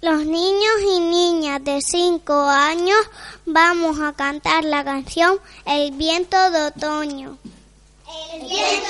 Los niños y niñas de 5 años vamos a cantar la canción El viento de otoño. El viento